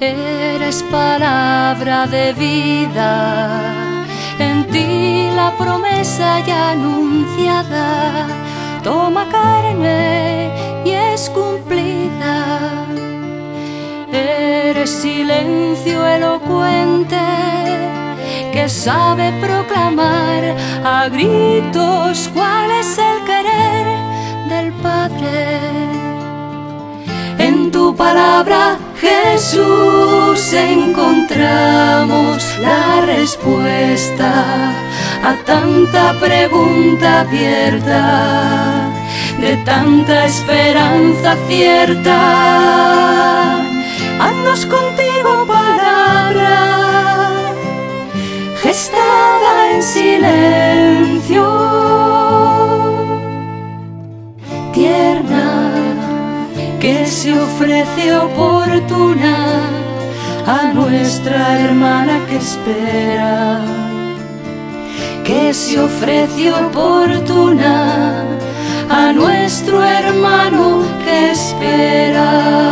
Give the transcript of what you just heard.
Eres palabra de vida, en ti la promesa ya anunciada toma carne y es cumplida. Eres silencio elocuente que sabe proclamar a gritos cuál es palabra, Jesús, encontramos la respuesta a tanta pregunta abierta, de tanta esperanza cierta. Haznos contigo palabra, gestada en silencio, tierna, que se ofrece oportuna a nuestra hermana que espera que se ofrece oportuna a nuestro hermano que espera.